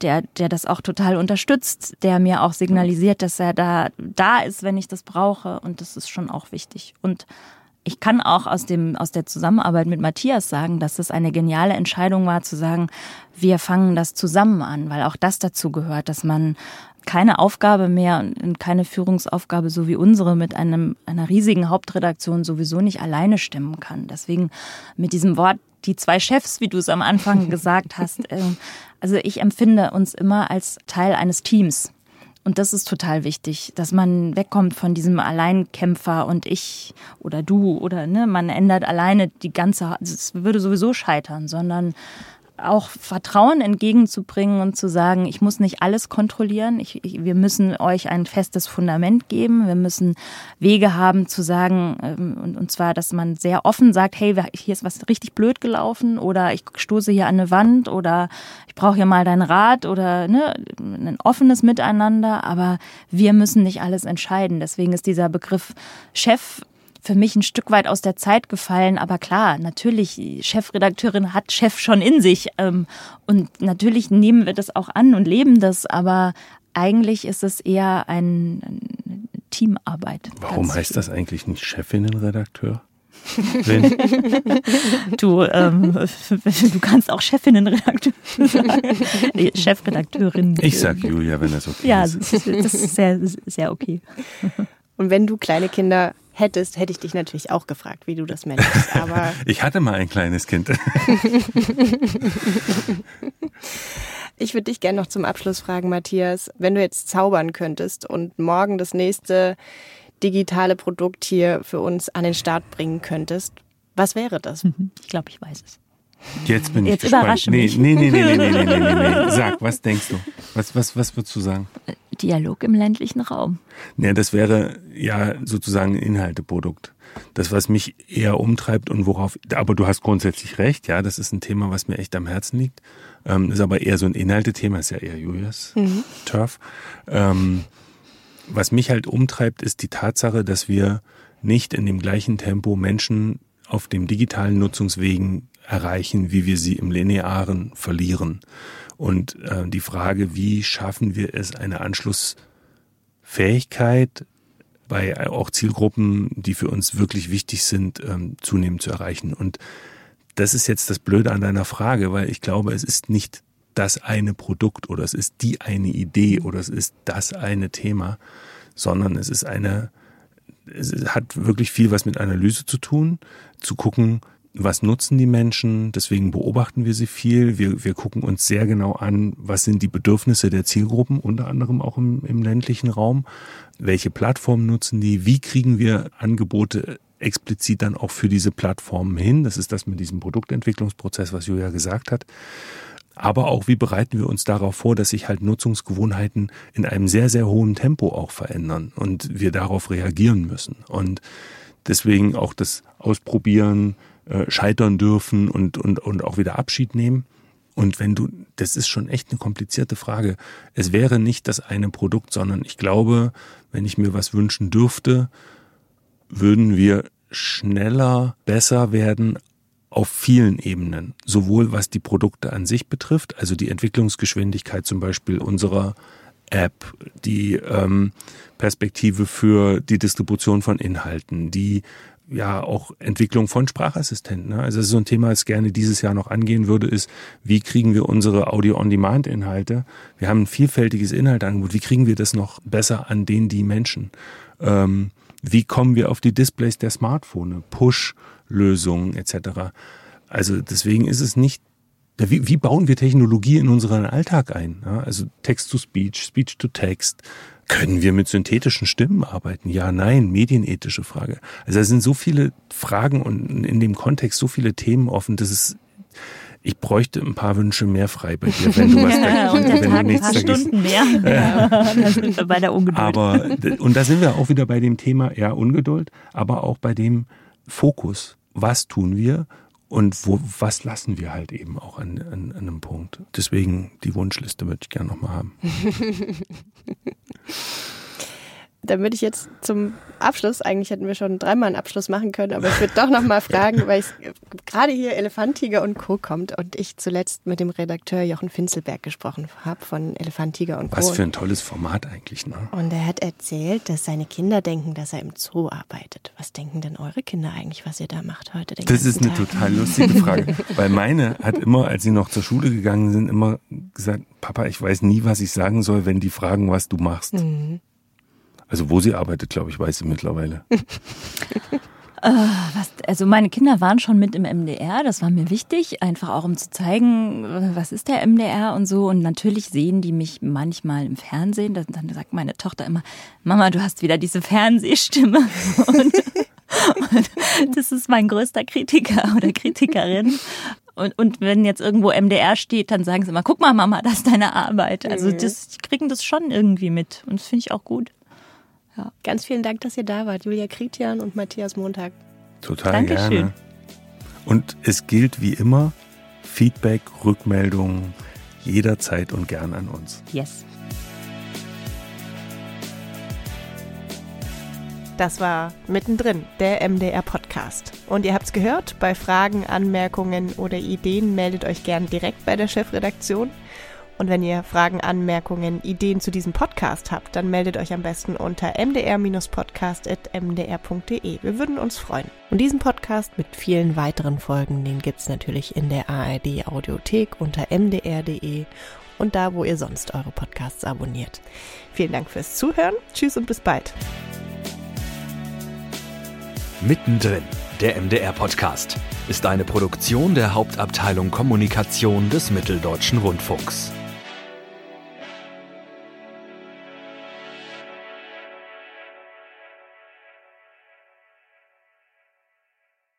der, der das auch total unterstützt, der mir auch signalisiert, dass er da, da ist, wenn ich das brauche. Und das ist schon auch wichtig. Und ich kann auch aus dem, aus der Zusammenarbeit mit Matthias sagen, dass es eine geniale Entscheidung war, zu sagen, wir fangen das zusammen an, weil auch das dazu gehört, dass man keine Aufgabe mehr und keine Führungsaufgabe so wie unsere mit einem, einer riesigen Hauptredaktion sowieso nicht alleine stemmen kann. Deswegen mit diesem Wort die zwei Chefs, wie du es am Anfang gesagt hast. Äh, also ich empfinde uns immer als Teil eines Teams. Und das ist total wichtig, dass man wegkommt von diesem Alleinkämpfer und ich oder du oder ne, man ändert alleine die ganze, es würde sowieso scheitern, sondern auch Vertrauen entgegenzubringen und zu sagen, ich muss nicht alles kontrollieren. Ich, ich, wir müssen euch ein festes Fundament geben. Wir müssen Wege haben zu sagen, ähm, und, und zwar, dass man sehr offen sagt, hey, hier ist was richtig blöd gelaufen oder ich stoße hier an eine Wand oder ich brauche hier mal deinen Rat oder ne, ein offenes Miteinander. Aber wir müssen nicht alles entscheiden. Deswegen ist dieser Begriff Chef für mich ein Stück weit aus der Zeit gefallen. Aber klar, natürlich, Chefredakteurin hat Chef schon in sich. Ähm, und natürlich nehmen wir das auch an und leben das. Aber eigentlich ist es eher ein, eine Teamarbeit. Warum heißt das eigentlich nicht Chefinnenredakteur? du, ähm, du kannst auch Chefinnenredakteur sagen. Nee, Chefredakteurin. Ich sag Julia, wenn das okay ja, ist. Ja, das ist sehr, sehr okay. Und wenn du kleine Kinder hättest, hätte ich dich natürlich auch gefragt, wie du das managst. Aber ich hatte mal ein kleines Kind. ich würde dich gerne noch zum Abschluss fragen, Matthias, wenn du jetzt zaubern könntest und morgen das nächste digitale Produkt hier für uns an den Start bringen könntest, was wäre das? Ich glaube, ich weiß es. Jetzt bin ich Jetzt gespannt. Überrasche nee, mich. Nee, nee, nee, nee, nee, nee, nee, nee, Sag, was denkst du? Was, was, was würdest du sagen? Äh, Dialog im ländlichen Raum. Nee, das wäre ja sozusagen ein Inhalteprodukt. Das, was mich eher umtreibt und worauf, aber du hast grundsätzlich recht, ja, das ist ein Thema, was mir echt am Herzen liegt. Ähm, ist aber eher so ein Inhaltethema, ist ja eher Julias mhm. Turf. Ähm, was mich halt umtreibt, ist die Tatsache, dass wir nicht in dem gleichen Tempo Menschen auf dem digitalen Nutzungswegen erreichen, wie wir sie im linearen verlieren. Und äh, die Frage, wie schaffen wir es, eine Anschlussfähigkeit bei auch Zielgruppen, die für uns wirklich wichtig sind, ähm, zunehmend zu erreichen. Und das ist jetzt das Blöde an deiner Frage, weil ich glaube, es ist nicht das eine Produkt oder es ist die eine Idee oder es ist das eine Thema, sondern es ist eine, es hat wirklich viel was mit Analyse zu tun, zu gucken, was nutzen die Menschen, deswegen beobachten wir sie viel. Wir, wir gucken uns sehr genau an, was sind die Bedürfnisse der Zielgruppen, unter anderem auch im, im ländlichen Raum. Welche Plattformen nutzen die? Wie kriegen wir Angebote explizit dann auch für diese Plattformen hin? Das ist das mit diesem Produktentwicklungsprozess, was Julia gesagt hat. Aber auch, wie bereiten wir uns darauf vor, dass sich halt Nutzungsgewohnheiten in einem sehr, sehr hohen Tempo auch verändern und wir darauf reagieren müssen. Und deswegen auch das Ausprobieren, äh, scheitern dürfen und, und, und auch wieder Abschied nehmen. Und wenn du, das ist schon echt eine komplizierte Frage. Es wäre nicht das eine Produkt, sondern ich glaube, wenn ich mir was wünschen dürfte, würden wir schneller, besser werden auf vielen Ebenen. Sowohl was die Produkte an sich betrifft, also die Entwicklungsgeschwindigkeit zum Beispiel unserer App, die ähm, Perspektive für die Distribution von Inhalten, die ja auch Entwicklung von Sprachassistenten. Ne? Also so ein Thema, das gerne dieses Jahr noch angehen würde, ist, wie kriegen wir unsere Audio-on-Demand-Inhalte? Wir haben ein vielfältiges Inhaltangebot. Wie kriegen wir das noch besser an den, die Menschen? Ähm, wie kommen wir auf die Displays der Smartphone? Push-Lösungen etc. Also deswegen ist es nicht wie, wie bauen wir Technologie in unseren Alltag ein? Ja, also Text-to-Speech, Speech-to-Text, können wir mit synthetischen Stimmen arbeiten? Ja, nein, medienethische Frage. Also da sind so viele Fragen und in dem Kontext so viele Themen offen, dass es ich bräuchte ein paar Wünsche mehr frei bei dir, wenn du was ja, und wenn Tag du nichts ein paar Stunden mehr. Ja. da sind wir bei der Ungeduld. Aber und da sind wir auch wieder bei dem Thema ja Ungeduld, aber auch bei dem Fokus. Was tun wir und wo, was lassen wir halt eben auch an, an, an einem Punkt. Deswegen die Wunschliste würde ich gerne nochmal haben. Dann würde ich jetzt zum Abschluss, eigentlich hätten wir schon dreimal einen Abschluss machen können, aber ich würde doch nochmal fragen, weil ich gerade hier Elefantiger und Co. kommt und ich zuletzt mit dem Redakteur Jochen Finzelberg gesprochen habe von Elefantiger und Co. Was für ein tolles Format eigentlich, ne? Und er hat erzählt, dass seine Kinder denken, dass er im Zoo arbeitet. Was denken denn eure Kinder eigentlich, was ihr da macht heute? das ist eine Tag? total lustige Frage, weil meine hat immer, als sie noch zur Schule gegangen sind, immer gesagt, Papa, ich weiß nie, was ich sagen soll, wenn die fragen, was du machst. Mhm. Also wo sie arbeitet, glaube ich, weiß sie mittlerweile. Äh, was, also meine Kinder waren schon mit im MDR, das war mir wichtig, einfach auch um zu zeigen, was ist der MDR und so. Und natürlich sehen die mich manchmal im Fernsehen. Dann, dann sagt meine Tochter immer, Mama, du hast wieder diese Fernsehstimme. Und, und das ist mein größter Kritiker oder Kritikerin. Und, und wenn jetzt irgendwo MDR steht, dann sagen sie immer, guck mal, Mama, das ist deine Arbeit. Also mhm. das, die kriegen das schon irgendwie mit. Und das finde ich auch gut. Ja. Ganz vielen Dank, dass ihr da wart, Julia Kritian und Matthias Montag. Total Dankeschön. gerne. Und es gilt wie immer, Feedback, Rückmeldungen jederzeit und gern an uns. Yes. Das war mittendrin, der MDR-Podcast. Und ihr habt es gehört, bei Fragen, Anmerkungen oder Ideen meldet euch gern direkt bei der Chefredaktion. Und wenn ihr Fragen, Anmerkungen, Ideen zu diesem Podcast habt, dann meldet euch am besten unter mdr-podcast.mdr.de. Wir würden uns freuen. Und diesen Podcast mit vielen weiteren Folgen, den gibt's natürlich in der ARD Audiothek unter mdr.de und da, wo ihr sonst eure Podcasts abonniert. Vielen Dank fürs Zuhören. Tschüss und bis bald. Mittendrin, der MDR-Podcast, ist eine Produktion der Hauptabteilung Kommunikation des Mitteldeutschen Rundfunks.